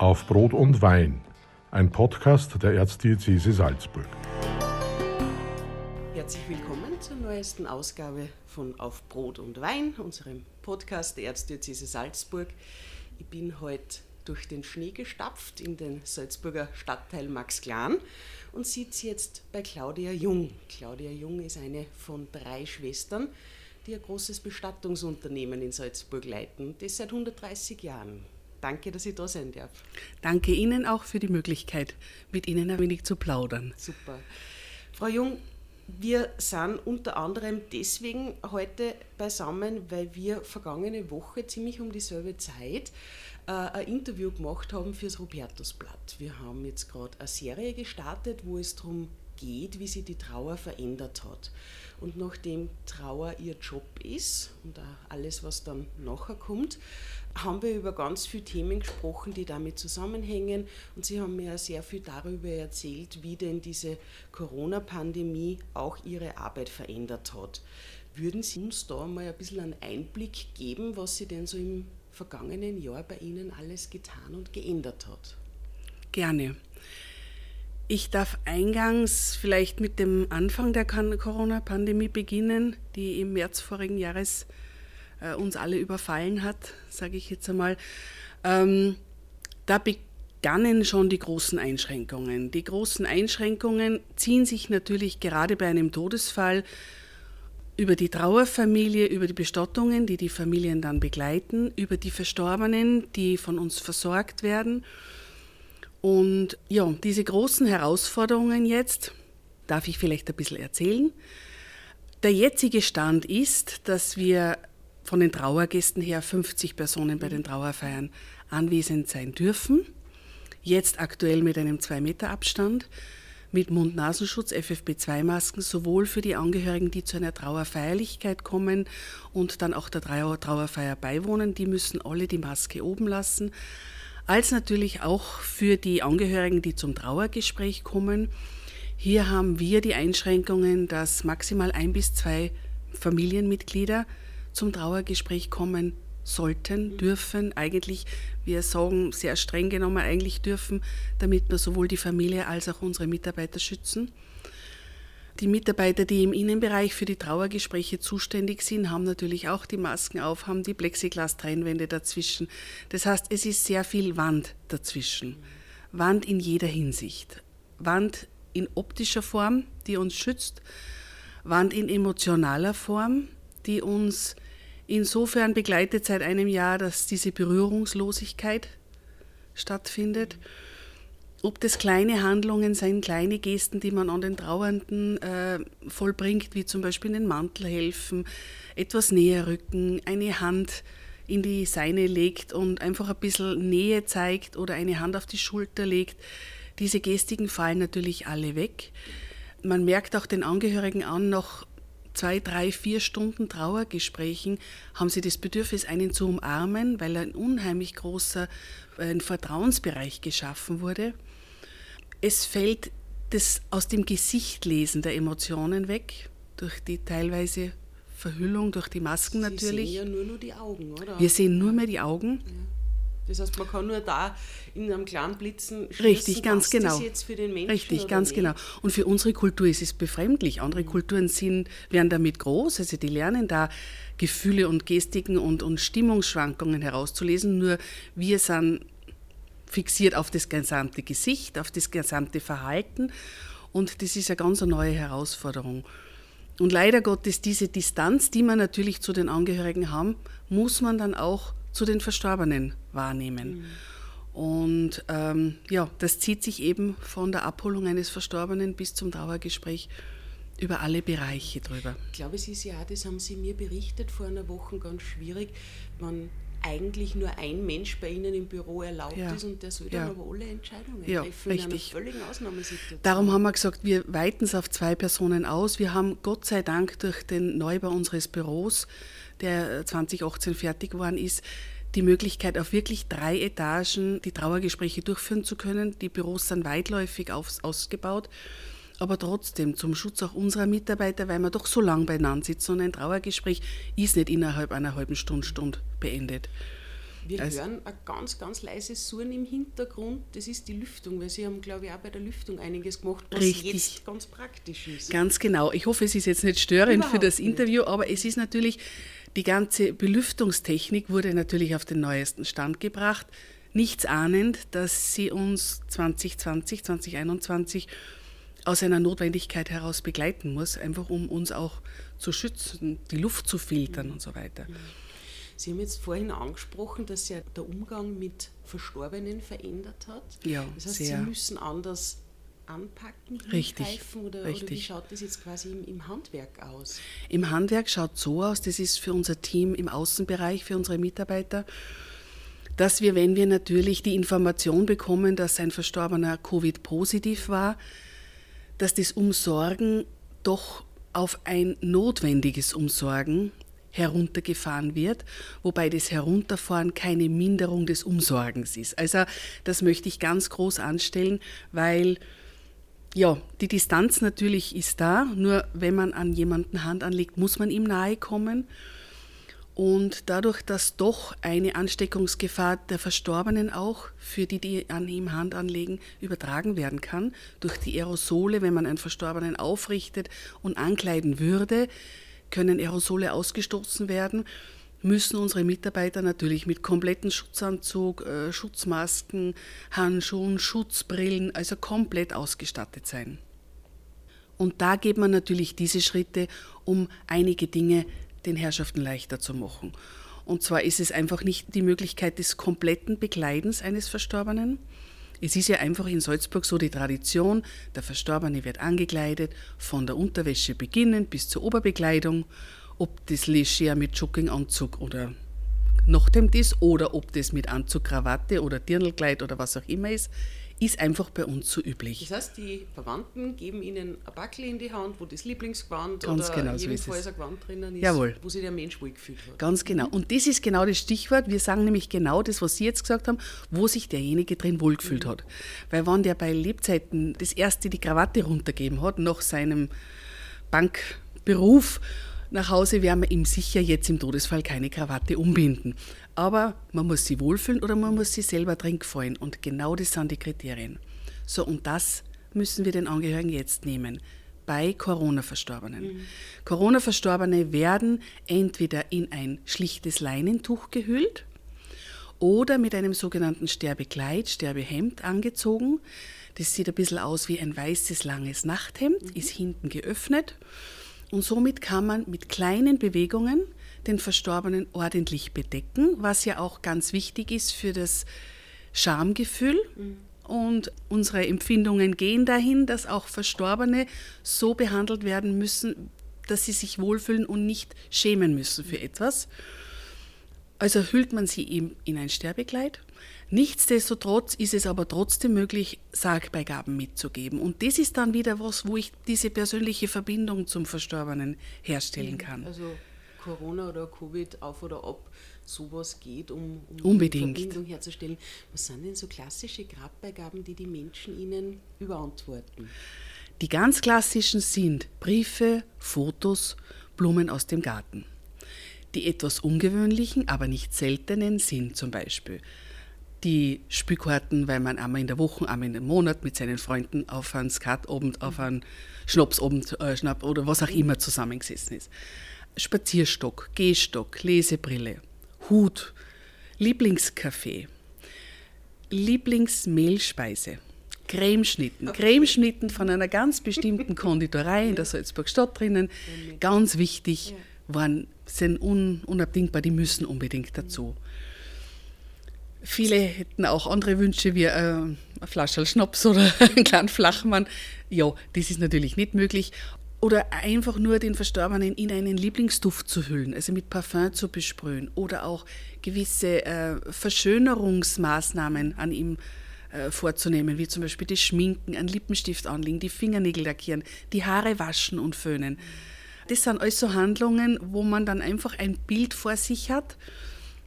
Auf Brot und Wein, ein Podcast der Erzdiözese Salzburg. Herzlich willkommen zur neuesten Ausgabe von Auf Brot und Wein, unserem Podcast der Erzdiözese Salzburg. Ich bin heute durch den Schnee gestapft in den Salzburger Stadtteil Max Klan und sitze jetzt bei Claudia Jung. Claudia Jung ist eine von drei Schwestern, die ein großes Bestattungsunternehmen in Salzburg leiten, das seit 130 Jahren. Danke, dass ich da sein darf. Danke Ihnen auch für die Möglichkeit, mit Ihnen ein wenig zu plaudern. Super. Frau Jung, wir sind unter anderem deswegen heute beisammen, weil wir vergangene Woche ziemlich um dieselbe Zeit äh, ein Interview gemacht haben fürs Robertusblatt. Wir haben jetzt gerade eine Serie gestartet, wo es darum geht, wie sich die Trauer verändert hat. Und nachdem Trauer ihr Job ist und auch alles, was dann nachher kommt, haben wir über ganz viele Themen gesprochen, die damit zusammenhängen. Und Sie haben mir sehr viel darüber erzählt, wie denn diese Corona-Pandemie auch Ihre Arbeit verändert hat. Würden Sie uns da mal ein bisschen einen Einblick geben, was Sie denn so im vergangenen Jahr bei Ihnen alles getan und geändert hat? Gerne. Ich darf eingangs vielleicht mit dem Anfang der Corona-Pandemie beginnen, die im März vorigen Jahres äh, uns alle überfallen hat, sage ich jetzt einmal. Ähm, da begannen schon die großen Einschränkungen. Die großen Einschränkungen ziehen sich natürlich gerade bei einem Todesfall über die Trauerfamilie, über die Bestattungen, die die Familien dann begleiten, über die Verstorbenen, die von uns versorgt werden. Und ja, diese großen Herausforderungen jetzt darf ich vielleicht ein bisschen erzählen. Der jetzige Stand ist, dass wir von den Trauergästen her 50 Personen bei den Trauerfeiern anwesend sein dürfen. Jetzt aktuell mit einem 2-Meter-Abstand, mit Mund-Nasenschutz, FFP2-Masken, sowohl für die Angehörigen, die zu einer Trauerfeierlichkeit kommen und dann auch der Trauerfeier beiwohnen, die müssen alle die Maske oben lassen, als natürlich auch für die Angehörigen, die zum Trauergespräch kommen. Hier haben wir die Einschränkungen, dass maximal ein bis zwei Familienmitglieder zum Trauergespräch kommen sollten, dürfen, eigentlich, wir sagen sehr streng genommen, eigentlich dürfen, damit wir sowohl die Familie als auch unsere Mitarbeiter schützen. Die Mitarbeiter, die im Innenbereich für die Trauergespräche zuständig sind, haben natürlich auch die Masken auf, haben die Plexiglas-Trennwände dazwischen. Das heißt, es ist sehr viel Wand dazwischen. Wand in jeder Hinsicht. Wand in optischer Form, die uns schützt, Wand in emotionaler Form, die uns insofern begleitet seit einem Jahr, dass diese Berührungslosigkeit stattfindet. Ob das kleine Handlungen sind, kleine Gesten, die man an den Trauernden äh, vollbringt, wie zum Beispiel den Mantel helfen, etwas näher rücken, eine Hand in die Seine legt und einfach ein bisschen Nähe zeigt oder eine Hand auf die Schulter legt. Diese Gestiken fallen natürlich alle weg. Man merkt auch den Angehörigen an, noch zwei, drei, vier Stunden Trauergesprächen haben sie das Bedürfnis, einen zu umarmen, weil ein unheimlich großer ein Vertrauensbereich geschaffen wurde. Es fällt das aus dem Gesicht lesen der Emotionen weg, durch die teilweise Verhüllung, durch die Masken sie natürlich. Sie sehen ja nur, nur die Augen, oder? Wir sehen nur mehr die Augen. Ja. Das heißt, man kann nur da in einem kleinen Blitzen Richtig, ganz genau. Das jetzt für den Menschen Richtig, ganz nicht. genau. Und für unsere Kultur ist es befremdlich. Andere mhm. Kulturen sind, werden damit groß, also die lernen da Gefühle und Gestiken und, und Stimmungsschwankungen herauszulesen. Nur wir sind fixiert auf das gesamte Gesicht, auf das gesamte Verhalten. Und das ist eine ganz neue Herausforderung. Und leider Gottes, diese Distanz, die man natürlich zu den Angehörigen haben, muss man dann auch zu den Verstorbenen wahrnehmen. Mhm. Und ähm, ja, das zieht sich eben von der Abholung eines Verstorbenen bis zum Trauergespräch über alle Bereiche drüber. Ich glaube, es ist ja, das haben Sie mir berichtet vor einer Woche, ganz schwierig, wenn eigentlich nur ein Mensch bei Ihnen im Büro erlaubt ja. ist und der soll dann aber alle Entscheidungen ja, treffen richtig. in einer völligen Ausnahmesituation. Darum haben wir gesagt, wir weiten es auf zwei Personen aus. Wir haben Gott sei Dank durch den Neubau unseres Büros, der 2018 fertig geworden ist, die Möglichkeit, auf wirklich drei Etagen die Trauergespräche durchführen zu können. Die Büros sind weitläufig aus, ausgebaut, aber trotzdem zum Schutz auch unserer Mitarbeiter, weil wir doch so lange beieinander sitzen und ein Trauergespräch ist nicht innerhalb einer halben Stunde, Stunde beendet. Wir also, hören ein ganz, ganz leises Surren im Hintergrund. Das ist die Lüftung, weil Sie haben, glaube ich, auch bei der Lüftung einiges gemacht, was richtig. jetzt ganz praktisch ist. Ganz genau. Ich hoffe, es ist jetzt nicht störend Überhaupt für das Interview, aber es ist natürlich, die ganze Belüftungstechnik wurde natürlich auf den neuesten Stand gebracht. Nichts ahnend, dass sie uns 2020, 2021 aus einer Notwendigkeit heraus begleiten muss, einfach um uns auch zu schützen, die Luft zu filtern und so weiter. Sie haben jetzt vorhin angesprochen, dass sich der Umgang mit Verstorbenen verändert hat. Ja, das heißt, sehr. Sie müssen anders anpacken, richtig, oder, richtig. oder wie schaut das jetzt quasi im, im, Handwerk aus? Im Handwerk schaut so aus, das ist für unser Team im Außenbereich, für unsere Mitarbeiter, dass wir, wenn wir natürlich die Information bekommen, dass ein Verstorbener Covid-positiv war, dass das Umsorgen doch auf ein notwendiges Umsorgen heruntergefahren wird, wobei das Herunterfahren keine Minderung des Umsorgens ist. Also das möchte ich ganz groß anstellen, weil ja, die Distanz natürlich ist da, nur wenn man an jemanden Hand anlegt, muss man ihm nahe kommen. Und dadurch, dass doch eine Ansteckungsgefahr der Verstorbenen auch für die, die an ihm Hand anlegen, übertragen werden kann, durch die Aerosole, wenn man einen Verstorbenen aufrichtet und ankleiden würde, können Aerosole ausgestoßen werden, müssen unsere Mitarbeiter natürlich mit kompletten Schutzanzug, äh, Schutzmasken, Handschuhen, Schutzbrillen, also komplett ausgestattet sein. Und da geht man natürlich diese Schritte, um einige Dinge den Herrschaften leichter zu machen. Und zwar ist es einfach nicht die Möglichkeit des kompletten Begleitens eines Verstorbenen, es ist ja einfach in Salzburg so die Tradition, der Verstorbene wird angekleidet, von der Unterwäsche beginnend bis zur Oberbekleidung, ob das leger mit Jogginganzug oder Nachthemd ist oder ob das mit Anzug, Krawatte oder Dirndlkleid oder was auch immer ist ist einfach bei uns so üblich. Das heißt, die Verwandten geben ihnen ein Backel in die Hand, wo das Lieblingsgewand Ganz oder genau, jedenfalls so ein Gewand drinnen ist, Jawohl. wo sich der Mensch wohlgefühlt hat. Ganz genau. Und das ist genau das Stichwort. Wir sagen nämlich genau das, was Sie jetzt gesagt haben, wo sich derjenige drin wohlgefühlt mhm. hat. Weil wenn der bei Lebzeiten das erste die Krawatte runtergeben hat, nach seinem Bankberuf, nach Hause werden wir ihm sicher jetzt im Todesfall keine Krawatte umbinden. Aber man muss sie wohlfühlen oder man muss sie selber drin gefallen. Und genau das sind die Kriterien. So, und das müssen wir den Angehörigen jetzt nehmen bei Corona-Verstorbenen. Mhm. Corona-Verstorbene werden entweder in ein schlichtes Leinentuch gehüllt oder mit einem sogenannten Sterbekleid, Sterbehemd angezogen. Das sieht ein bisschen aus wie ein weißes, langes Nachthemd, mhm. ist hinten geöffnet und somit kann man mit kleinen Bewegungen den Verstorbenen ordentlich bedecken, was ja auch ganz wichtig ist für das Schamgefühl. Mhm. Und unsere Empfindungen gehen dahin, dass auch Verstorbene so behandelt werden müssen, dass sie sich wohlfühlen und nicht schämen müssen für etwas. Also hüllt man sie ihm in ein Sterbekleid. Nichtsdestotrotz ist es aber trotzdem möglich, Sargbeigaben mitzugeben. Und das ist dann wieder was, wo ich diese persönliche Verbindung zum Verstorbenen herstellen kann. Also Corona oder Covid auf oder ab, sowas geht, um, um Unbedingt. Verbindung herzustellen. Was sind denn so klassische Grabbeigaben, die die Menschen Ihnen überantworten? Die ganz klassischen sind Briefe, Fotos, Blumen aus dem Garten. Die etwas ungewöhnlichen, aber nicht seltenen sind zum Beispiel die Spielkarten, weil man einmal in der Woche, einmal in den Monat mit seinen Freunden auf einen Skatabend, auf einen Schnapsabend äh, Schnapp oder was auch immer zusammengesessen ist. Spazierstock, Gehstock, Lesebrille, Hut, Lieblingskaffee, Lieblingsmehlspeise, Cremeschnitten. Okay. Cremeschnitten von einer ganz bestimmten Konditorei in der Salzburg Stadt drinnen. Ganz wichtig, waren, sind un, unabdingbar, die müssen unbedingt dazu. Viele hätten auch andere Wünsche wie äh, eine Flasche Schnaps oder einen kleinen Flachmann. Ja, das ist natürlich nicht möglich. Oder einfach nur den Verstorbenen in einen Lieblingsduft zu hüllen, also mit Parfum zu besprühen. Oder auch gewisse äh, Verschönerungsmaßnahmen an ihm äh, vorzunehmen, wie zum Beispiel das Schminken, einen Lippenstift anlegen, die Fingernägel lackieren, die Haare waschen und föhnen. Das sind alles so Handlungen, wo man dann einfach ein Bild vor sich hat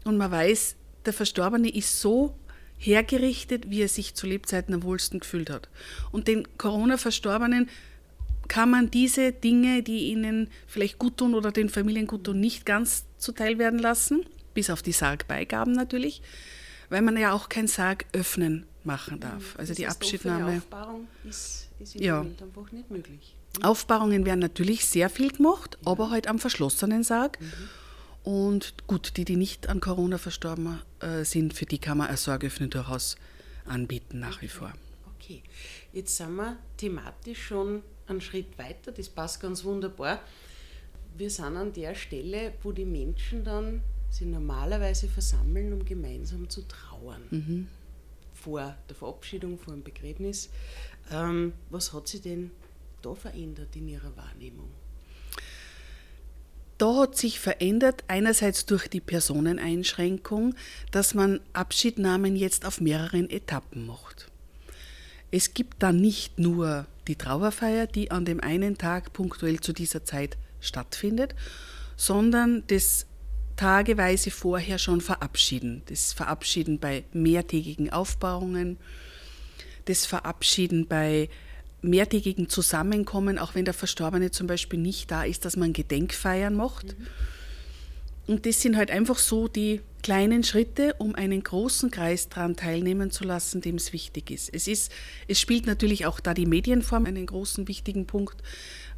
und man weiß, der Verstorbene ist so hergerichtet, wie er sich zu Lebzeiten am wohlsten gefühlt hat. Und den Corona-Verstorbenen kann man diese Dinge, die ihnen vielleicht gut tun oder den Familien gut tun, nicht ganz zuteil werden lassen. bis auf die Sargbeigaben natürlich, weil man ja auch kein Sarg öffnen machen darf. Also das die Abschiednahme. Aufbahrung ist, ist im Ja. Moment einfach nicht möglich. Aufbahrungen werden natürlich sehr viel gemacht, aber halt am verschlossenen Sarg. Und gut, die, die nicht an Corona verstorben äh, sind, für die kann man eine Sargöffnung durchaus anbieten nach wie vor. Okay, jetzt sind wir thematisch schon einen Schritt weiter, das passt ganz wunderbar. Wir sind an der Stelle, wo die Menschen dann sich normalerweise versammeln, um gemeinsam zu trauern. Vor der Verabschiedung, vor dem Begräbnis. Ähm, was hat sich denn da verändert in Ihrer Wahrnehmung? Da hat sich verändert, einerseits durch die Personeneinschränkung, dass man Abschiednahmen jetzt auf mehreren Etappen macht. Es gibt dann nicht nur die Trauerfeier, die an dem einen Tag punktuell zu dieser Zeit stattfindet, sondern das tageweise vorher schon verabschieden. Das Verabschieden bei mehrtägigen Aufbauungen, das Verabschieden bei mehrtägigen Zusammenkommen, auch wenn der Verstorbene zum Beispiel nicht da ist, dass man Gedenkfeiern macht. Und das sind halt einfach so die kleinen Schritte, um einen großen Kreis daran teilnehmen zu lassen, dem es wichtig ist. Es, ist. es spielt natürlich auch da die Medienform einen großen wichtigen Punkt,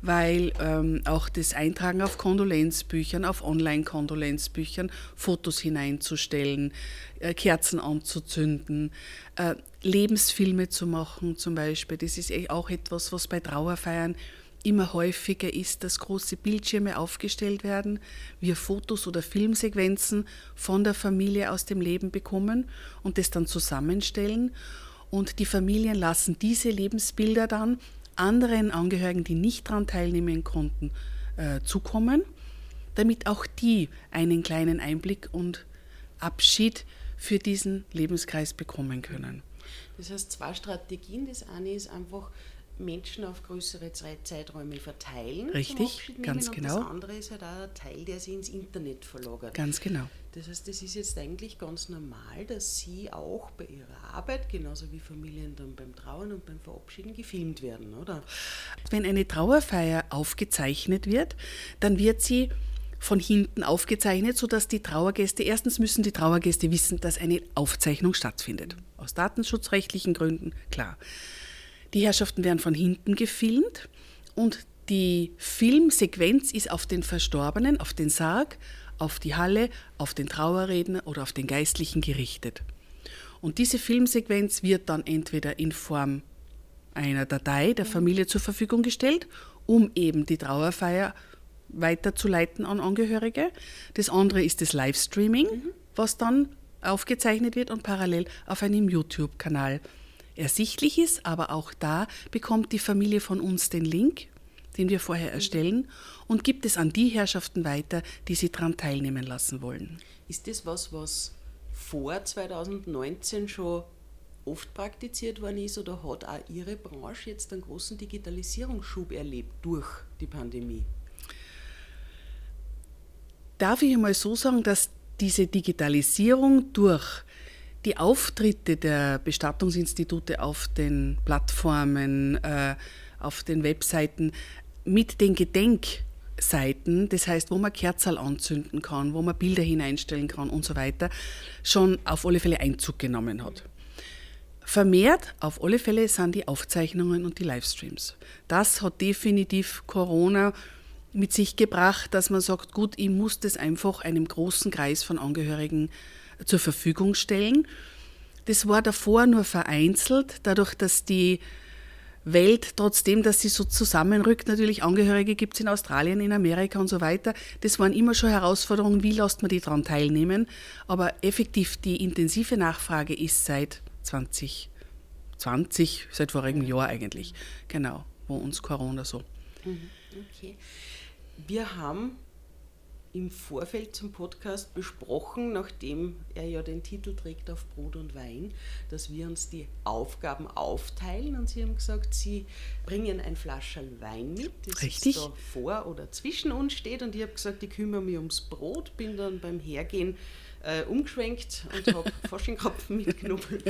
weil ähm, auch das Eintragen auf Kondolenzbüchern, auf Online-Kondolenzbüchern, Fotos hineinzustellen, äh, Kerzen anzuzünden, äh, Lebensfilme zu machen zum Beispiel. Das ist eh auch etwas, was bei Trauerfeiern immer häufiger ist, dass große Bildschirme aufgestellt werden, wir Fotos oder Filmsequenzen von der Familie aus dem Leben bekommen und das dann zusammenstellen. Und die Familien lassen diese Lebensbilder dann anderen Angehörigen, die nicht daran teilnehmen konnten, äh, zukommen, damit auch die einen kleinen Einblick und Abschied für diesen Lebenskreis bekommen können. Das heißt, zwei Strategien. Das eine ist einfach Menschen auf größere Zei- Zeiträume verteilen. Richtig, ganz genau. Und das andere ist halt auch ein Teil, der sich ins Internet verlagert. Ganz genau. Das heißt, das ist jetzt eigentlich ganz normal, dass Sie auch bei Ihrer Arbeit, genauso wie Familien dann beim Trauern und beim Verabschieden, gefilmt werden, oder? Wenn eine Trauerfeier aufgezeichnet wird, dann wird sie von hinten aufgezeichnet, sodass die Trauergäste, erstens müssen die Trauergäste wissen, dass eine Aufzeichnung stattfindet. Aus datenschutzrechtlichen Gründen, klar. Die Herrschaften werden von hinten gefilmt und die Filmsequenz ist auf den Verstorbenen, auf den Sarg, auf die Halle, auf den Trauerredner oder auf den Geistlichen gerichtet. Und diese Filmsequenz wird dann entweder in Form einer Datei der Familie zur Verfügung gestellt, um eben die Trauerfeier weiterzuleiten an Angehörige. Das andere ist das Livestreaming, was dann aufgezeichnet wird und parallel auf einem YouTube-Kanal ersichtlich ist. Aber auch da bekommt die Familie von uns den Link, den wir vorher erstellen, und gibt es an die Herrschaften weiter, die sie daran teilnehmen lassen wollen. Ist das was, was vor 2019 schon oft praktiziert worden ist oder hat auch Ihre Branche jetzt einen großen Digitalisierungsschub erlebt durch die Pandemie? Darf ich einmal so sagen, dass diese Digitalisierung durch die Auftritte der Bestattungsinstitute auf den Plattformen, äh, auf den Webseiten mit den Gedenkseiten, das heißt, wo man Kerzal anzünden kann, wo man Bilder hineinstellen kann und so weiter, schon auf alle Fälle Einzug genommen hat. Vermehrt auf alle Fälle sind die Aufzeichnungen und die Livestreams. Das hat definitiv Corona mit sich gebracht, dass man sagt, gut, ich muss das einfach einem großen Kreis von Angehörigen zur Verfügung stellen. Das war davor nur vereinzelt, dadurch, dass die Welt, trotzdem, dass sie so zusammenrückt, natürlich Angehörige gibt es in Australien, in Amerika und so weiter. Das waren immer schon Herausforderungen, wie lässt man die daran teilnehmen. Aber effektiv die intensive Nachfrage ist seit 2020, seit vorigem Jahr eigentlich, genau, wo uns Corona so. Okay. Wir haben im Vorfeld zum Podcast besprochen, nachdem er ja den Titel trägt auf Brot und Wein, dass wir uns die Aufgaben aufteilen und Sie haben gesagt, Sie bringen ein Flascherl Wein mit, das Richtig. da vor oder zwischen uns steht und ich habe gesagt, ich kümmere mich ums Brot, bin dann beim Hergehen äh, umgeschwenkt und habe Faschingkopfen mitgenommen.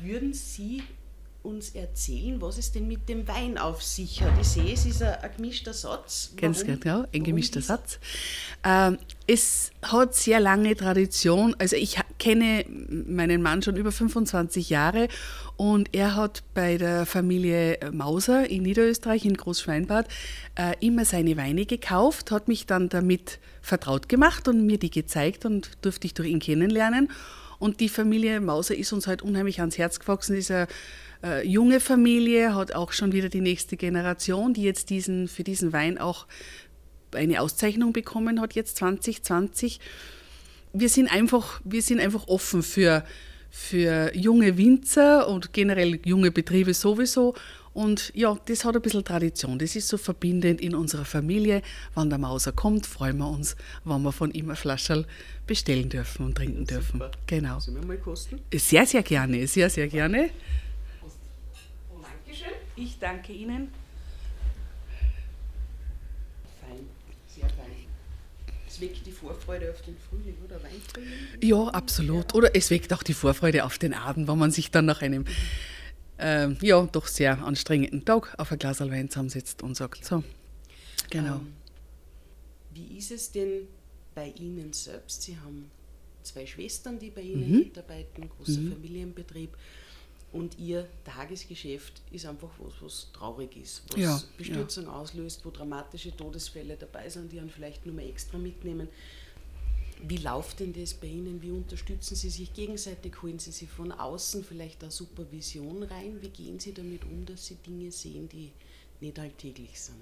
Würden Sie uns erzählen, was es denn mit dem Wein auf sich hat? Ich sehe, es ist ein, ein gemischter Satz. Ganz genau, ein gemischter Satz. Ähm, es hat sehr lange Tradition. Also ich kenne meinen Mann schon über 25 Jahre und er hat bei der Familie Mauser in Niederösterreich, in Großschweinbad, äh, immer seine Weine gekauft, hat mich dann damit vertraut gemacht und mir die gezeigt und durfte ich durch ihn kennenlernen. Und die Familie Mauser ist uns halt unheimlich ans Herz gewachsen. Ist eine äh, junge Familie, hat auch schon wieder die nächste Generation, die jetzt diesen, für diesen Wein auch eine Auszeichnung bekommen hat, jetzt 2020. Wir sind einfach, wir sind einfach offen für, für junge Winzer und generell junge Betriebe sowieso. Und ja, das hat ein bisschen Tradition. Das ist so verbindend in unserer Familie. Wenn der Mauser kommt, freuen wir uns, wenn wir von ihm ein Flascherl bestellen dürfen und trinken Super. dürfen. Genau. Sollen wir mal kosten? Sehr, sehr gerne, sehr, sehr gerne. Ich danke Ihnen. Fein, sehr fein. Es weckt die Vorfreude auf den Frühling, oder? Weinfrühling? Ja, absolut. Oder es weckt auch die Vorfreude auf den Abend, wenn man sich dann nach einem ähm, ja, doch sehr anstrengenden Tag auf ein Glas Wein zusammensetzt und sagt, so, genau. Ähm, wie ist es denn bei Ihnen selbst? Sie haben zwei Schwestern, die bei Ihnen Mhm. mitarbeiten, großer Familienbetrieb. Und Ihr Tagesgeschäft ist einfach was, was traurig ist, was Ja, Bestürzung auslöst, wo dramatische Todesfälle dabei sind, die einen vielleicht nur mal extra mitnehmen. Wie läuft denn das bei Ihnen? Wie unterstützen Sie sich gegenseitig? Holen Sie sich von außen vielleicht eine Supervision rein? Wie gehen Sie damit um, dass Sie Dinge sehen, die nicht alltäglich sind?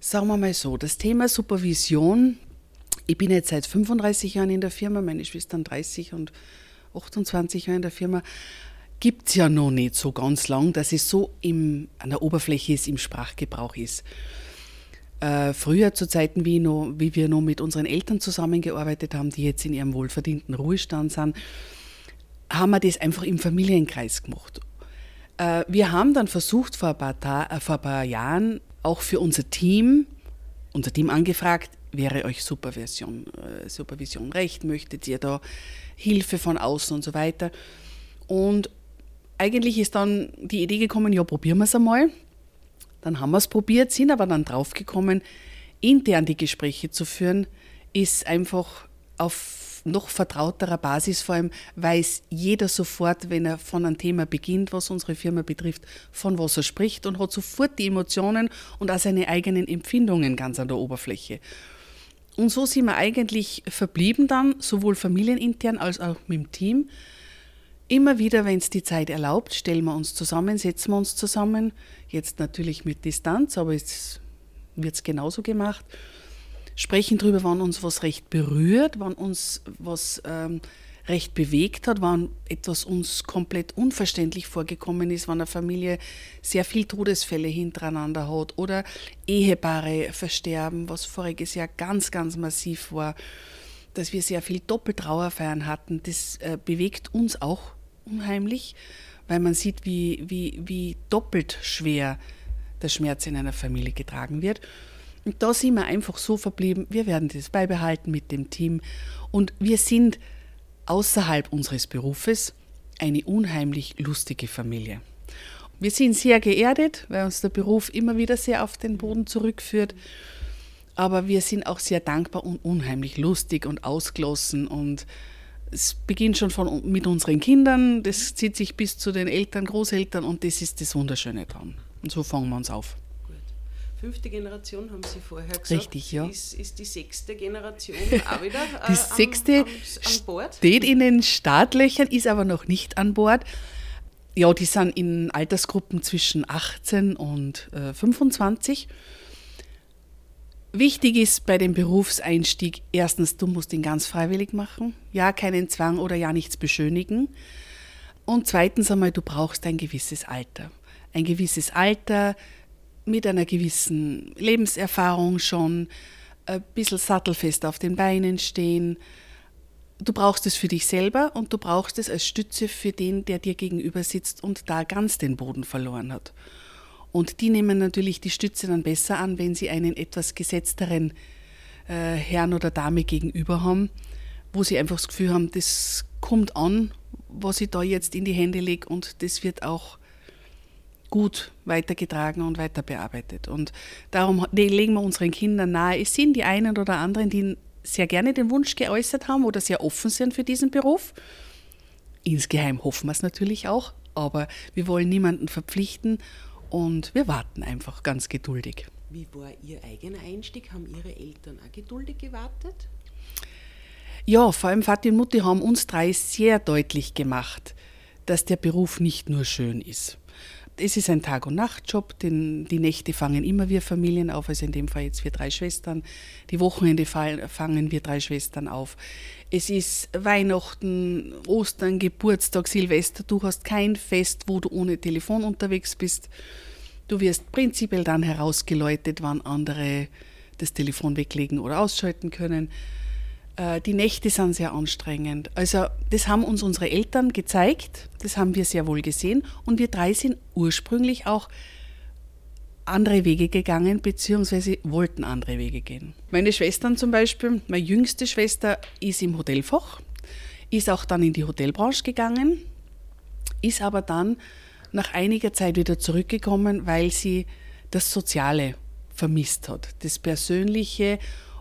Sagen wir mal so, das Thema Supervision, ich bin jetzt seit 35 Jahren in der Firma, meine Schwestern 30 und 28 Jahre in der Firma, gibt es ja noch nicht so ganz lang, dass es so im, an der Oberfläche ist, im Sprachgebrauch ist. Äh, früher zu Zeiten, wie, noch, wie wir noch mit unseren Eltern zusammengearbeitet haben, die jetzt in ihrem wohlverdienten Ruhestand sind, haben wir das einfach im Familienkreis gemacht. Äh, wir haben dann versucht, vor ein, paar Ta äh, vor ein paar Jahren auch für unser Team, unser Team angefragt, wäre euch Supervision, äh, Supervision recht, möchtet ihr da Hilfe von außen und so weiter. Und eigentlich ist dann die Idee gekommen, ja, probieren wir es einmal. Dann haben wir es probiert, sind aber dann draufgekommen, intern die Gespräche zu führen, ist einfach auf noch vertrauterer Basis, vor allem weiß jeder sofort, wenn er von einem Thema beginnt, was unsere Firma betrifft, von was er spricht und hat sofort die Emotionen und auch seine eigenen Empfindungen ganz an der Oberfläche. Und so sind wir eigentlich verblieben dann, sowohl familienintern als auch mit dem Team. Immer wieder, wenn es die Zeit erlaubt, stellen wir uns zusammen, setzen wir uns zusammen. Jetzt natürlich mit Distanz, aber jetzt wird es genauso gemacht. Sprechen darüber, wann uns was recht berührt, wann uns was ähm, recht bewegt hat, wann etwas uns komplett unverständlich vorgekommen ist, wann eine Familie sehr viel Todesfälle hintereinander hat oder Ehepaare versterben, was voriges Jahr ganz, ganz massiv war, dass wir sehr viel Doppeltrauerfeiern hatten. Das äh, bewegt uns auch unheimlich, weil man sieht, wie, wie, wie doppelt schwer der Schmerz in einer Familie getragen wird. Und da sind wir einfach so verblieben, wir werden das beibehalten mit dem Team und wir sind außerhalb unseres Berufes eine unheimlich lustige Familie. Wir sind sehr geerdet, weil uns der Beruf immer wieder sehr auf den Boden zurückführt. Aber wir sind auch sehr dankbar und unheimlich lustig und ausgelassen. Und es beginnt schon von, mit unseren Kindern, das zieht sich bis zu den Eltern, Großeltern und das ist das Wunderschöne dran. Und so fangen wir uns auf. Gut. Fünfte Generation haben Sie vorher gesagt. Richtig, ja. Ist, ist die sechste Generation auch wieder äh, Die sechste am, am, an Bord? steht in den Startlöchern, ist aber noch nicht an Bord. Ja, die sind in Altersgruppen zwischen 18 und äh, 25. Wichtig ist bei dem Berufseinstieg erstens, du musst ihn ganz freiwillig machen. Ja, keinen Zwang oder ja nichts beschönigen. Und zweitens einmal, du brauchst ein gewisses Alter. Ein gewisses Alter mit einer gewissen Lebenserfahrung schon, ein bisschen sattelfest auf den Beinen stehen. Du brauchst es für dich selber und du brauchst es als Stütze für den, der dir gegenüber sitzt und da ganz den Boden verloren hat. Und die nehmen natürlich die Stütze dann besser an, wenn sie einen etwas gesetzteren äh, Herrn oder Dame gegenüber haben, wo sie einfach das Gefühl haben, das kommt an, was ich da jetzt in die Hände lege und das wird auch gut weitergetragen und weiter bearbeitet. Und darum legen wir unseren Kindern nahe. Es sind die einen oder anderen, die sehr gerne den Wunsch geäußert haben oder sehr offen sind für diesen Beruf. Insgeheim hoffen wir es natürlich auch, aber wir wollen niemanden verpflichten und wir warten einfach ganz geduldig. Wie war Ihr eigener Einstieg? Haben Ihre Eltern auch geduldig gewartet? Ja, vor allem Vati und Mutti haben uns drei sehr deutlich gemacht, dass der Beruf nicht nur schön ist. Es ist ein Tag- und Nachtjob, denn die Nächte fangen immer wir Familien auf, also in dem Fall jetzt wir drei Schwestern. Die Wochenende fangen wir drei Schwestern auf. Es ist Weihnachten, Ostern, Geburtstag, Silvester. Du hast kein Fest, wo du ohne Telefon unterwegs bist. Du wirst prinzipiell dann herausgeläutet, wann andere das Telefon weglegen oder ausschalten können. Äh, die Nächte sind sehr anstrengend. Also das haben uns unsere Eltern gezeigt, das haben wir sehr wohl gesehen und wir drei sind ursprünglich auch andere Wege gegangen, beziehungsweise wollten andere Wege gehen. Meine Schwestern zum Beispiel, meine jüngste Schwester ist im Hotelfach, ist auch dann in die Hotelbranche gegangen, ist aber dann nach einiger Zeit wieder zurückgekommen, weil sie das Soziale vermisst hat, das Persönliche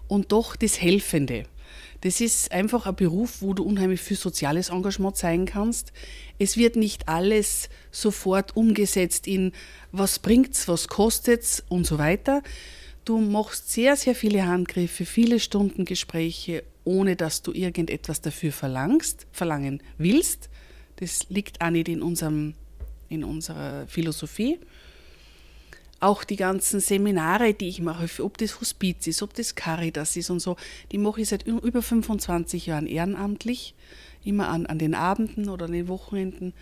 und doch das Helfende. Das ist einfach ein Beruf, wo du unheimlich viel soziales Engagement zeigen kannst. Es wird nicht alles sofort umgesetzt in was bringt's, was kostet's und so weiter. Du machst sehr, sehr viele Handgriffe, viele Stunden Gespräche, ohne dass du irgendetwas dafür verlangst, verlangen willst. Das liegt auch nicht in unserem in unserer Philosophie. Auch die ganzen Seminare, die ich mache, ob das Hospiz ist, ob das Caritas ist und so, die mache ich seit über 25 Jahren ehrenamtlich, immer an, an den Abenden oder an den Wochenenden.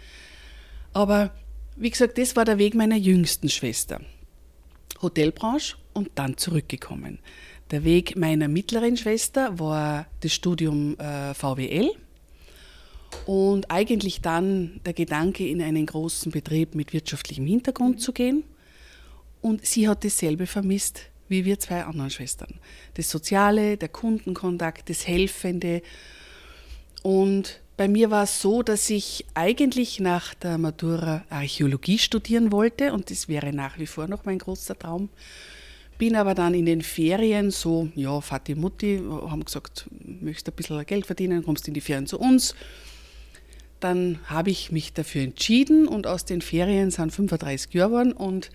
Aber wie gesagt, das war der Weg meiner jüngsten Schwester. Hotelbranche und dann zurückgekommen. Der Weg meiner mittleren Schwester war das Studium äh, VWL und eigentlich dann der Gedanke, in einen großen Betrieb mit wirtschaftlichem Hintergrund zu gehen. Und sie hat dasselbe vermisst wie wir zwei anderen Schwestern. Das Soziale, der Kundenkontakt, das Helfende. Und bei mir war es so, dass ich eigentlich nach der Matura Archäologie studieren wollte und das wäre nach wie vor noch mein großer Traum. Bin aber dann in den Ferien so, ja, Vati Mutti haben gesagt, möchtest ein bisschen Geld verdienen, kommst in die Ferien zu uns. Dann habe ich mich dafür entschieden und aus den Ferien sind 35 Jahre geworden und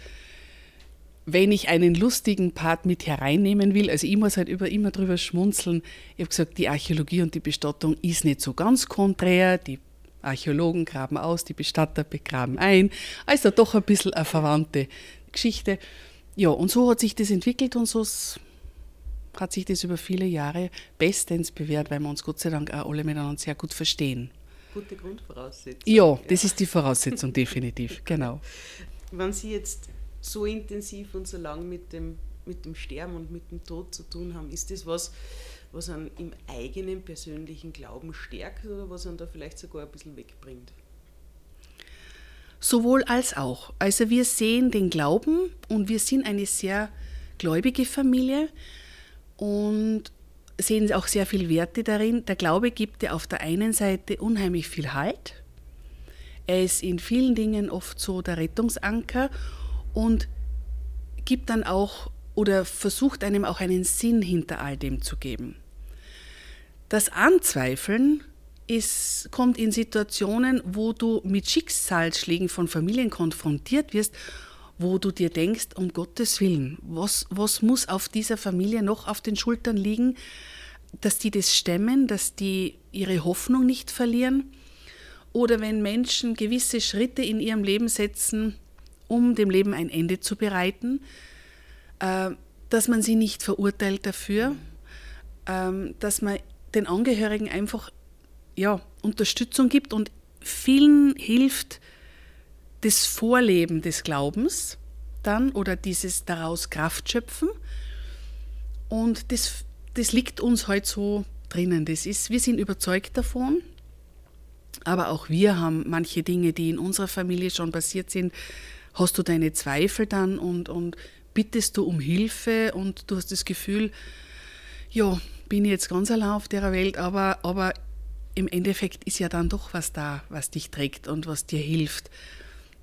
wenn ich einen lustigen Part mit hereinnehmen will, also ich muss halt über, immer drüber schmunzeln, ich habe gesagt, die Archäologie und die Bestattung ist nicht so ganz konträr, die Archäologen graben aus, die Bestatter begraben ein, also doch ein bisschen eine verwandte Geschichte. Ja, und so hat sich das entwickelt und so hat sich das über viele Jahre bestens bewährt, weil wir uns Gott sei Dank auch alle miteinander sehr gut verstehen gute Grundvoraussetzung. Ja, das ja. ist die Voraussetzung, definitiv, genau. Wenn Sie jetzt so intensiv und so lang mit dem, mit dem Sterben und mit dem Tod zu tun haben, ist das was, was einen im eigenen persönlichen Glauben stärkt oder was einen da vielleicht sogar ein bisschen wegbringt? Sowohl als auch. Also wir sehen den Glauben und wir sind eine sehr gläubige Familie und sehen auch sehr viel Werte darin. Der Glaube gibt dir auf der einen Seite unheimlich viel Halt. Er ist in vielen Dingen oft so der Rettungsanker und gibt dann auch oder versucht einem auch einen Sinn hinter all dem zu geben. Das Anzweifeln ist, kommt in Situationen, wo du mit Schicksalsschlägen von Familien konfrontiert wirst, wo du dir denkst, um Gottes Willen, was, was muss auf dieser Familie noch auf den Schultern liegen, dass die das stemmen, dass die ihre Hoffnung nicht verlieren. Oder wenn Menschen gewisse Schritte in ihrem Leben setzen, um dem Leben ein Ende zu bereiten, äh, dass man sie nicht verurteilt dafür, ähm, dass man den Angehörigen einfach ja, Unterstützung gibt und vielen hilft das Vorleben des Glaubens dann oder dieses daraus Kraft schöpfen. Und das das liegt uns halt so drinnen. Das ist, wir sind überzeugt davon, aber auch wir haben manche Dinge, die in unserer Familie schon passiert sind, hast du deine Zweifel dann und, und bittest du um Hilfe und du hast das Gefühl, ja, bin ich jetzt ganz allein auf der Welt, aber, aber im Endeffekt ist ja dann doch was da, was dich trägt und was dir hilft.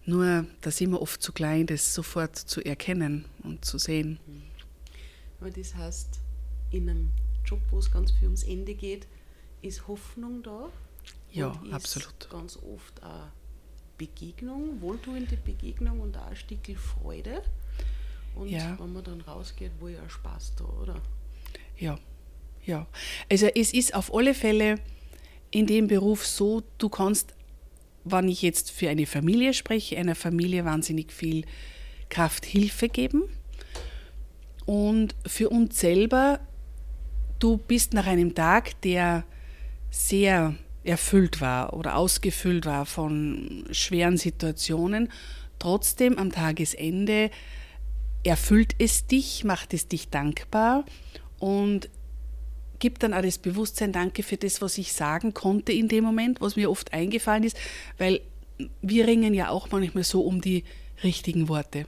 Nur da sind wir oft zu klein, das sofort zu erkennen und zu sehen. Aber das heißt, in einem Job, wo es ganz viel ums Ende geht, ist Hoffnung da. Ja, absolut. Ganz oft auch Begegnung, wohltuende Begegnung und auch ein Stückchen Freude. Und Ja. wenn man dann rausgeht, wo ja Spaß da, oder? Ja, ja. Also es ist auf alle Fälle in dem Beruf so, du kannst, wenn ich jetzt für eine Familie spreche, einer Familie wahnsinnig viel Kraft, Hilfe geben. Und für uns selber, du bist nach einem Tag, der sehr erfüllt war oder ausgefüllt war von schweren Situationen, trotzdem am Tagesende erfüllt es dich, macht es dich dankbar und gibt dann auch das Bewusstsein, danke für das, was ich sagen konnte in dem Moment, was mir oft eingefallen ist, weil wir ringen ja auch manchmal so um die richtigen Worte,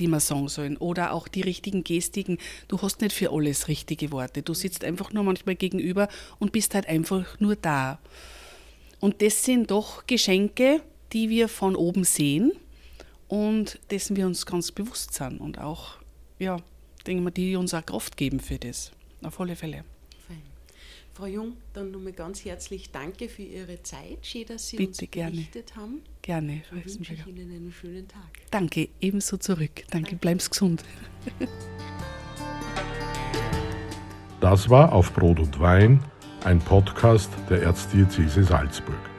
die wir sagen sollen oder auch die richtigen Gestiken. Du hast nicht für alles richtige Worte. Du sitzt einfach nur manchmal gegenüber und bist halt einfach nur da. Und das sind doch Geschenke, die wir von oben sehen und dessen wir uns ganz bewusst sind und auch, ja, denke mal, die uns auch Kraft geben für das. Auf alle Fälle. Frau Jung, dann nochmal ganz herzlich danke für Ihre Zeit. Schön, dass Sie Bitte, uns gerne. berichtet haben. Gerne, Frau wünsche ich Hessenberger. Ihnen einen schönen Tag. Danke, ebenso zurück. Danke, bleib's gesund. Das war Auf Brot und Wein, ein Podcast der Erzdiözese Salzburg.